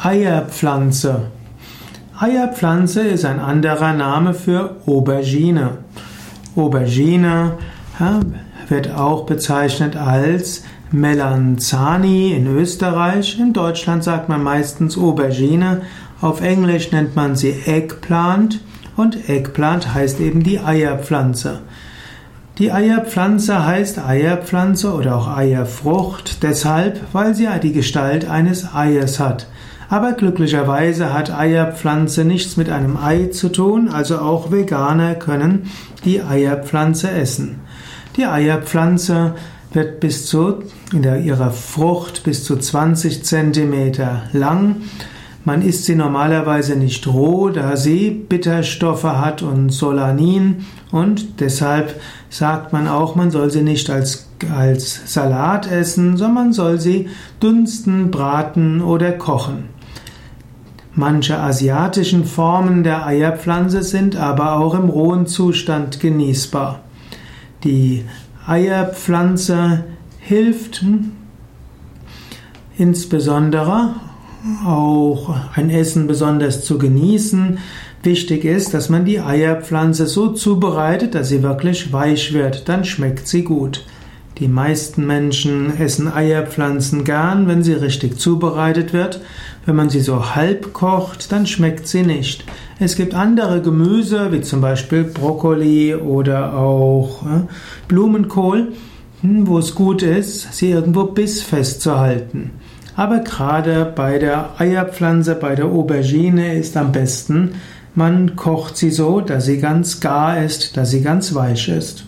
Eierpflanze. Eierpflanze ist ein anderer Name für Aubergine. Aubergine ja, wird auch bezeichnet als Melanzani in Österreich. In Deutschland sagt man meistens Aubergine. Auf Englisch nennt man sie Eggplant und Eggplant heißt eben die Eierpflanze. Die Eierpflanze heißt Eierpflanze oder auch Eierfrucht deshalb, weil sie die Gestalt eines Eiers hat. Aber glücklicherweise hat Eierpflanze nichts mit einem Ei zu tun, also auch Veganer können die Eierpflanze essen. Die Eierpflanze wird bis zu, in ihrer Frucht bis zu 20 Zentimeter lang man isst sie normalerweise nicht roh, da sie Bitterstoffe hat und Solanin und deshalb sagt man auch, man soll sie nicht als, als Salat essen, sondern man soll sie dünsten, braten oder kochen. Manche asiatischen Formen der Eierpflanze sind aber auch im rohen Zustand genießbar. Die Eierpflanze hilft insbesondere auch ein Essen besonders zu genießen. Wichtig ist, dass man die Eierpflanze so zubereitet, dass sie wirklich weich wird, dann schmeckt sie gut. Die meisten Menschen essen Eierpflanzen gern, wenn sie richtig zubereitet wird. Wenn man sie so halb kocht, dann schmeckt sie nicht. Es gibt andere Gemüse, wie zum Beispiel Brokkoli oder auch äh, Blumenkohl, hm, wo es gut ist, sie irgendwo bissfest zu halten. Aber gerade bei der Eierpflanze, bei der Aubergine ist am besten, man kocht sie so, dass sie ganz gar ist, dass sie ganz weich ist.